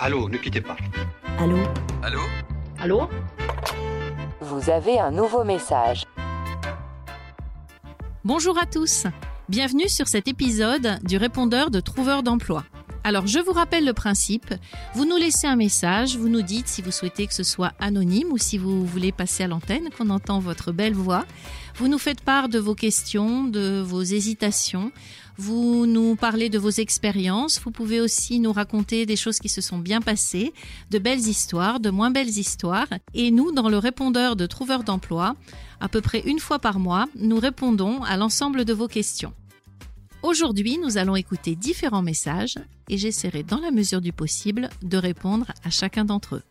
Allô, ne quittez pas. Allô Allô Allô Vous avez un nouveau message. Bonjour à tous. Bienvenue sur cet épisode du répondeur de Trouveur d'emploi. Alors, je vous rappelle le principe. Vous nous laissez un message, vous nous dites si vous souhaitez que ce soit anonyme ou si vous voulez passer à l'antenne, qu'on entend votre belle voix. Vous nous faites part de vos questions, de vos hésitations. Vous nous parlez de vos expériences. Vous pouvez aussi nous raconter des choses qui se sont bien passées, de belles histoires, de moins belles histoires. Et nous, dans le répondeur de Trouveur d'emploi, à peu près une fois par mois, nous répondons à l'ensemble de vos questions. Aujourd'hui, nous allons écouter différents messages et j'essaierai dans la mesure du possible de répondre à chacun d'entre eux.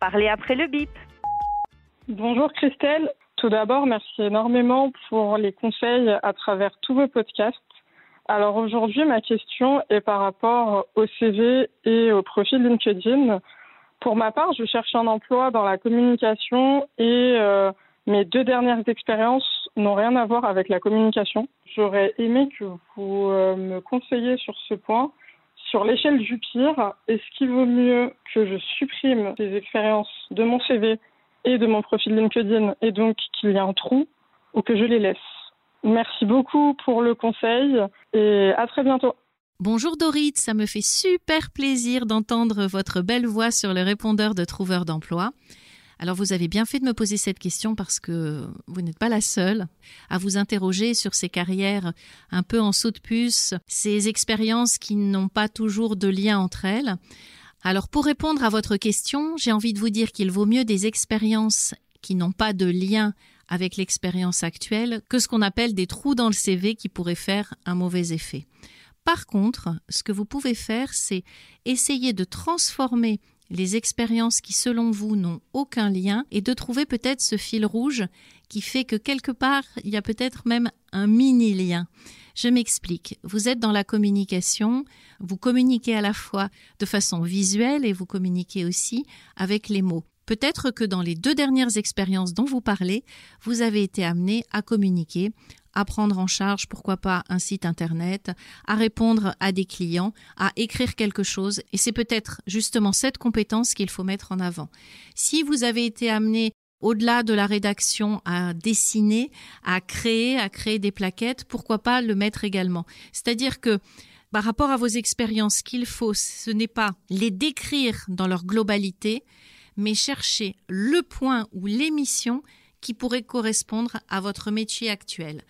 Parlez après le bip. Bonjour Christelle. Tout d'abord, merci énormément pour les conseils à travers tous vos podcasts. Alors aujourd'hui, ma question est par rapport au CV et au profil LinkedIn. Pour ma part, je cherche un emploi dans la communication et euh, mes deux dernières expériences n'ont rien à voir avec la communication. J'aurais aimé que vous euh, me conseilliez sur ce point. Sur l'échelle du pire, est-ce qu'il vaut mieux que je supprime ces expériences de mon CV et de mon profil LinkedIn et donc qu'il y ait un trou ou que je les laisse? Merci beaucoup pour le conseil et à très bientôt. Bonjour Dorit, ça me fait super plaisir d'entendre votre belle voix sur le répondeur de Trouveur d'emploi. Alors vous avez bien fait de me poser cette question parce que vous n'êtes pas la seule à vous interroger sur ces carrières un peu en saut de puce, ces expériences qui n'ont pas toujours de lien entre elles. Alors pour répondre à votre question, j'ai envie de vous dire qu'il vaut mieux des expériences qui n'ont pas de lien avec l'expérience actuelle que ce qu'on appelle des trous dans le CV qui pourraient faire un mauvais effet. Par contre, ce que vous pouvez faire, c'est essayer de transformer les expériences qui selon vous n'ont aucun lien et de trouver peut-être ce fil rouge qui fait que quelque part il y a peut-être même un mini lien. Je m'explique. Vous êtes dans la communication, vous communiquez à la fois de façon visuelle et vous communiquez aussi avec les mots. Peut-être que dans les deux dernières expériences dont vous parlez, vous avez été amené à communiquer à prendre en charge, pourquoi pas, un site internet, à répondre à des clients, à écrire quelque chose. Et c'est peut-être justement cette compétence qu'il faut mettre en avant. Si vous avez été amené au-delà de la rédaction à dessiner, à créer, à créer des plaquettes, pourquoi pas le mettre également. C'est-à-dire que par rapport à vos expériences, qu'il faut, ce n'est pas les décrire dans leur globalité, mais chercher le point ou l'émission qui pourrait correspondre à votre métier actuel.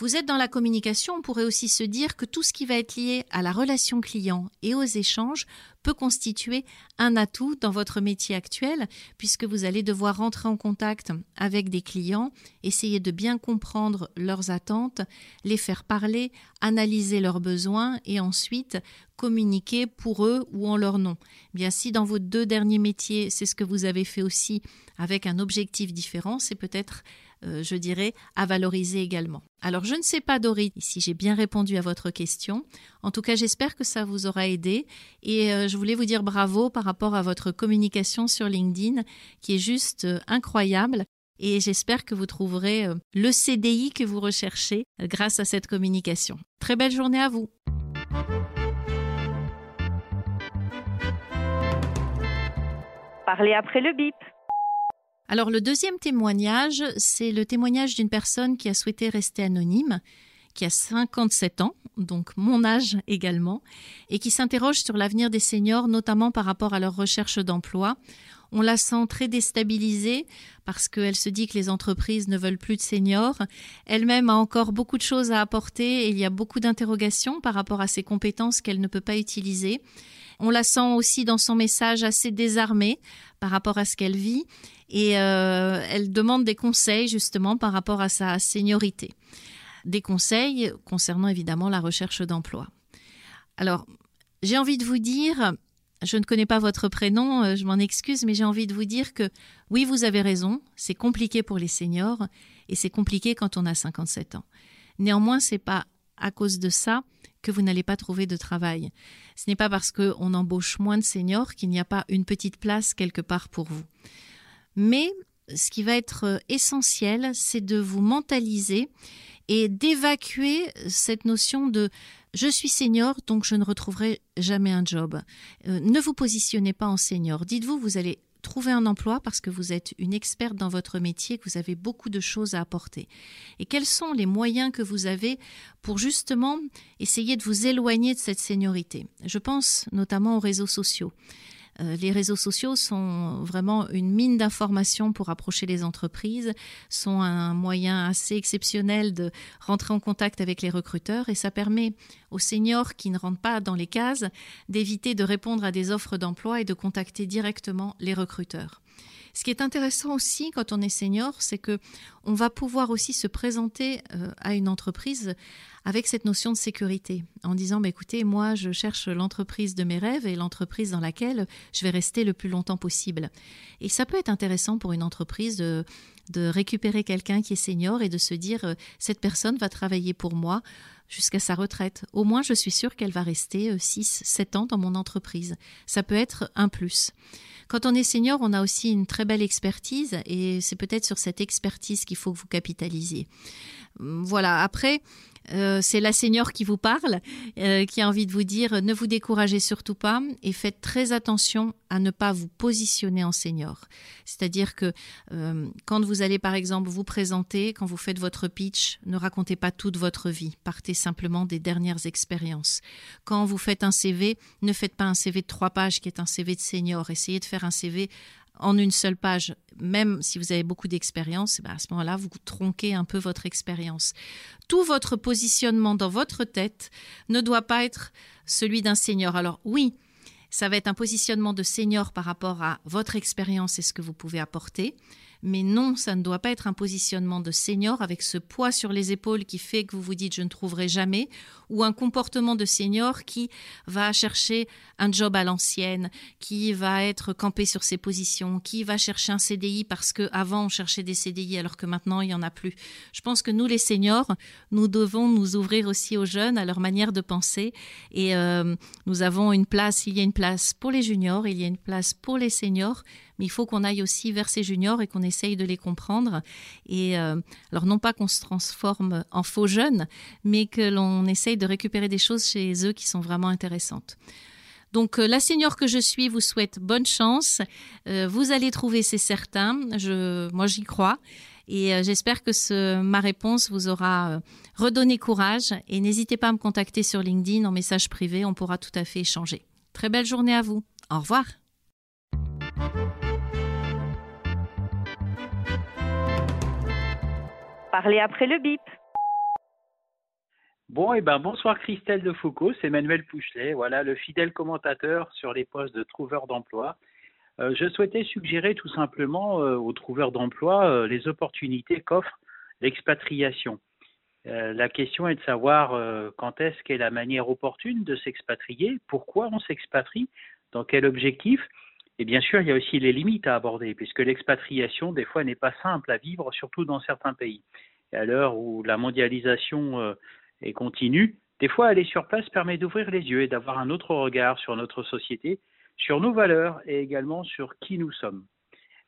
Vous êtes dans la communication, on pourrait aussi se dire que tout ce qui va être lié à la relation client et aux échanges peut constituer un atout dans votre métier actuel, puisque vous allez devoir rentrer en contact avec des clients, essayer de bien comprendre leurs attentes, les faire parler, analyser leurs besoins et ensuite communiquer pour eux ou en leur nom. Bien si dans vos deux derniers métiers, c'est ce que vous avez fait aussi avec un objectif différent, c'est peut-être euh, je dirais, à valoriser également. Alors, je ne sais pas, Dorit, si j'ai bien répondu à votre question. En tout cas, j'espère que ça vous aura aidé. Et euh, je voulais vous dire bravo par rapport à votre communication sur LinkedIn, qui est juste euh, incroyable. Et j'espère que vous trouverez le CDI que vous recherchez grâce à cette communication. Très belle journée à vous. Parlez après le bip. Alors le deuxième témoignage, c'est le témoignage d'une personne qui a souhaité rester anonyme, qui a 57 ans, donc mon âge également, et qui s'interroge sur l'avenir des seniors, notamment par rapport à leur recherche d'emploi. On la sent très déstabilisée parce qu'elle se dit que les entreprises ne veulent plus de seniors. Elle-même a encore beaucoup de choses à apporter et il y a beaucoup d'interrogations par rapport à ses compétences qu'elle ne peut pas utiliser. On la sent aussi dans son message assez désarmée par rapport à ce qu'elle vit et euh, elle demande des conseils justement par rapport à sa seniorité. Des conseils concernant évidemment la recherche d'emploi. Alors, j'ai envie de vous dire, je ne connais pas votre prénom, euh, je m'en excuse, mais j'ai envie de vous dire que oui, vous avez raison, c'est compliqué pour les seniors et c'est compliqué quand on a 57 ans. Néanmoins, c'est pas à cause de ça que vous n'allez pas trouver de travail. Ce n'est pas parce qu'on embauche moins de seniors qu'il n'y a pas une petite place quelque part pour vous. Mais ce qui va être euh, essentiel, c'est de vous mentaliser et d'évacuer cette notion de je suis senior, donc je ne retrouverai jamais un job. Euh, ne vous positionnez pas en senior. Dites-vous, vous allez trouver un emploi parce que vous êtes une experte dans votre métier, que vous avez beaucoup de choses à apporter. Et quels sont les moyens que vous avez pour justement essayer de vous éloigner de cette seniorité? Je pense notamment aux réseaux sociaux. Euh, les réseaux sociaux sont vraiment une mine d'informations pour approcher les entreprises, sont un moyen assez exceptionnel de rentrer en contact avec les recruteurs et ça permet aux seniors qui ne rentrent pas dans les cases d'éviter de répondre à des offres d'emploi et de contacter directement les recruteurs. Ce qui est intéressant aussi quand on est senior, c'est que on va pouvoir aussi se présenter euh, à une entreprise avec cette notion de sécurité, en disant bah, écoutez, moi je cherche l'entreprise de mes rêves et l'entreprise dans laquelle je vais rester le plus longtemps possible. Et ça peut être intéressant pour une entreprise de, de récupérer quelqu'un qui est senior et de se dire euh, cette personne va travailler pour moi jusqu'à sa retraite. Au moins, je suis sûre qu'elle va rester 6, euh, 7 ans dans mon entreprise. Ça peut être un plus. Quand on est senior, on a aussi une très belle expertise et c'est peut-être sur cette expertise qu'il faut que vous capitalisiez. Voilà, après, euh, c'est la senior qui vous parle, euh, qui a envie de vous dire ne vous découragez surtout pas et faites très attention à ne pas vous positionner en senior. C'est-à-dire que euh, quand vous allez par exemple vous présenter, quand vous faites votre pitch, ne racontez pas toute votre vie, partez simplement des dernières expériences. Quand vous faites un CV, ne faites pas un CV de trois pages qui est un CV de senior, essayez de faire un CV en une seule page, même si vous avez beaucoup d'expérience, eh ben, à ce moment-là, vous tronquez un peu votre expérience. Tout votre positionnement dans votre tête ne doit pas être celui d'un senior. Alors oui, ça va être un positionnement de senior par rapport à votre expérience et ce que vous pouvez apporter. Mais non, ça ne doit pas être un positionnement de senior avec ce poids sur les épaules qui fait que vous vous dites je ne trouverai jamais, ou un comportement de senior qui va chercher un job à l'ancienne, qui va être campé sur ses positions, qui va chercher un CDI parce que avant on cherchait des CDI alors que maintenant il n'y en a plus. Je pense que nous les seniors, nous devons nous ouvrir aussi aux jeunes, à leur manière de penser, et euh, nous avons une place, il y a une place pour les juniors, il y a une place pour les seniors, mais il faut qu'on aille aussi vers ces juniors et qu'on essaye de les comprendre. Et euh, alors non pas qu'on se transforme en faux jeunes, mais que l'on essaye de récupérer des choses chez eux qui sont vraiment intéressantes. Donc euh, la senior que je suis vous souhaite bonne chance. Euh, vous allez trouver, c'est certain. Je, moi j'y crois. Et j'espère que ma réponse vous aura redonné courage. Et n'hésitez pas à me contacter sur LinkedIn en message privé, on pourra tout à fait échanger. Très belle journée à vous. Au revoir. Parlez après le bip. Bon, et eh ben bonsoir Christelle de Foucault, c'est Emmanuel Pouchelet, voilà le fidèle commentateur sur les postes de trouveurs d'emploi. Euh, je souhaitais suggérer tout simplement euh, aux trouveurs d'emploi euh, les opportunités qu'offre l'expatriation. la question est de savoir quand est-ce qu'est la manière opportune de s'expatrier, pourquoi on s'expatrie, dans quel objectif. Et bien sûr, il y a aussi les limites à aborder, puisque l'expatriation, des fois, n'est pas simple à vivre, surtout dans certains pays. À l'heure où la mondialisation et continue, des fois aller sur place permet d'ouvrir les yeux et d'avoir un autre regard sur notre société, sur nos valeurs et également sur qui nous sommes.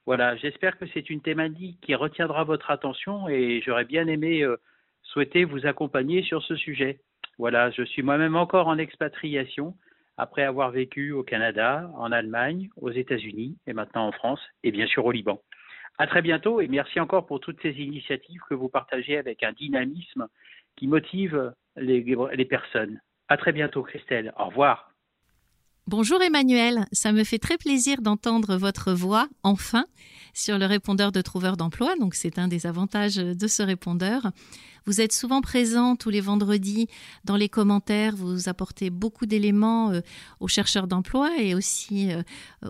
Voilà, j'espère que c'est une thématique qui retiendra votre attention et j'aurais bien aimé euh, souhaiter vous accompagner sur ce sujet. Voilà, je suis moi-même encore en expatriation après avoir vécu au Canada, en Allemagne, aux États-Unis et maintenant en France et bien sûr au Liban. À très bientôt et merci encore pour toutes ces initiatives que vous partagez avec un dynamisme qui motive les, personnes. À très bientôt, Christelle. Au revoir. Bonjour Emmanuel, ça me fait très plaisir d'entendre votre voix, enfin, sur le répondeur de trouveur d'emploi, donc c'est un des avantages de ce répondeur. Vous êtes souvent présent tous les vendredis dans les commentaires, vous apportez beaucoup d'éléments euh, aux chercheurs d'emploi et aussi euh,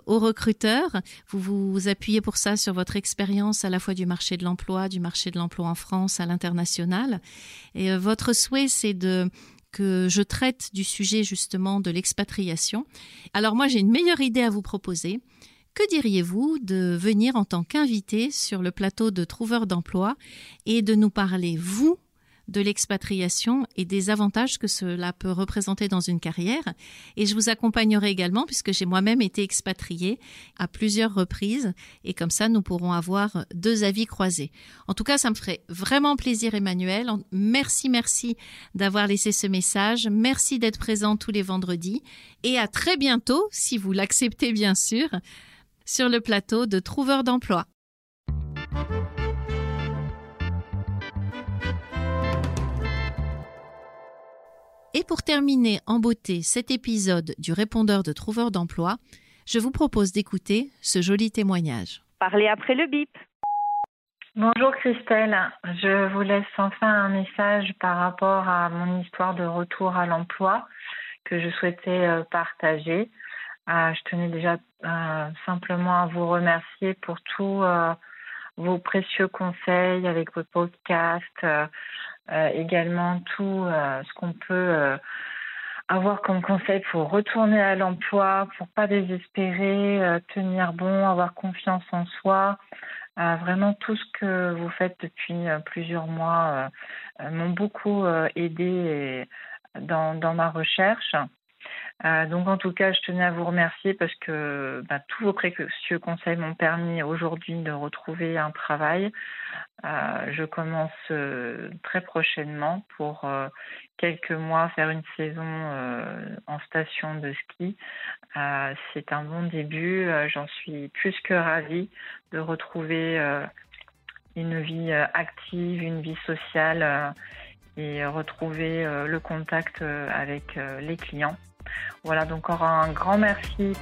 aux recruteurs. Vous vous appuyez pour ça sur votre expérience à la fois du marché de l'emploi, du marché de l'emploi en France, à l'international. Et euh, votre souhait, c'est de que je traite du sujet justement de l'expatriation. Alors moi j'ai une meilleure idée à vous proposer. Que diriez-vous de venir en tant qu'invité sur le plateau de Trouveur d'emploi et de nous parler, vous, de l'expatriation et des avantages que cela peut représenter dans une carrière. Et je vous accompagnerai également puisque j'ai moi-même été expatriée à plusieurs reprises et comme ça nous pourrons avoir deux avis croisés. En tout cas, ça me ferait vraiment plaisir Emmanuel. Merci, merci d'avoir laissé ce message. Merci d'être présent tous les vendredis et à très bientôt, si vous l'acceptez bien sûr, sur le plateau de Trouveur d'emploi. Et pour terminer en beauté cet épisode du répondeur de Trouveur d'emploi, je vous propose d'écouter ce joli témoignage. Parlez après le bip. Bonjour Christelle, je vous laisse enfin un message par rapport à mon histoire de retour à l'emploi que je souhaitais euh, partager. Euh, je tenais déjà euh, simplement à vous remercier pour tous vos précieux conseils avec vos podcasts, également tout euh, ce qu'on peut euh, avoir comme conseil pour retourner à l'emploi, pour pas désespérer, tenir bon, avoir confiance en soi. vraiment tout ce que vous faites depuis plusieurs mois m'ont beaucoup aidé dans ma recherche. Euh, donc en tout cas, je tenais à vous remercier parce que bah, tous vos précieux conseils m'ont permis aujourd'hui de retrouver un travail. Euh, je commence euh, très prochainement pour quelques mois faire une saison en station de ski. C'est un bon début. J'en suis plus que ravie de retrouver une vie active, une vie sociale et retrouver le contact avec les clients. Voilà, donc encore un grand merci.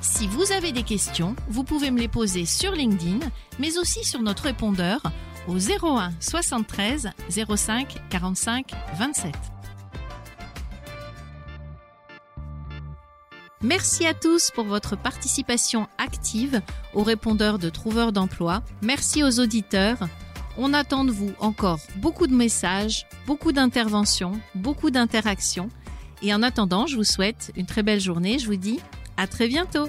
Si vous avez des questions, vous pouvez me les poser sur LinkedIn, mais aussi sur notre répondeur au 01 73 05 45 27. Merci à tous pour votre participation active au répondeur de Trouveur d'emploi. Merci aux auditeurs. On attend de vous encore beaucoup de messages, beaucoup d'interventions, beaucoup d'interactions. Et en attendant, je vous souhaite une très belle journée. Je vous dis à très bientôt.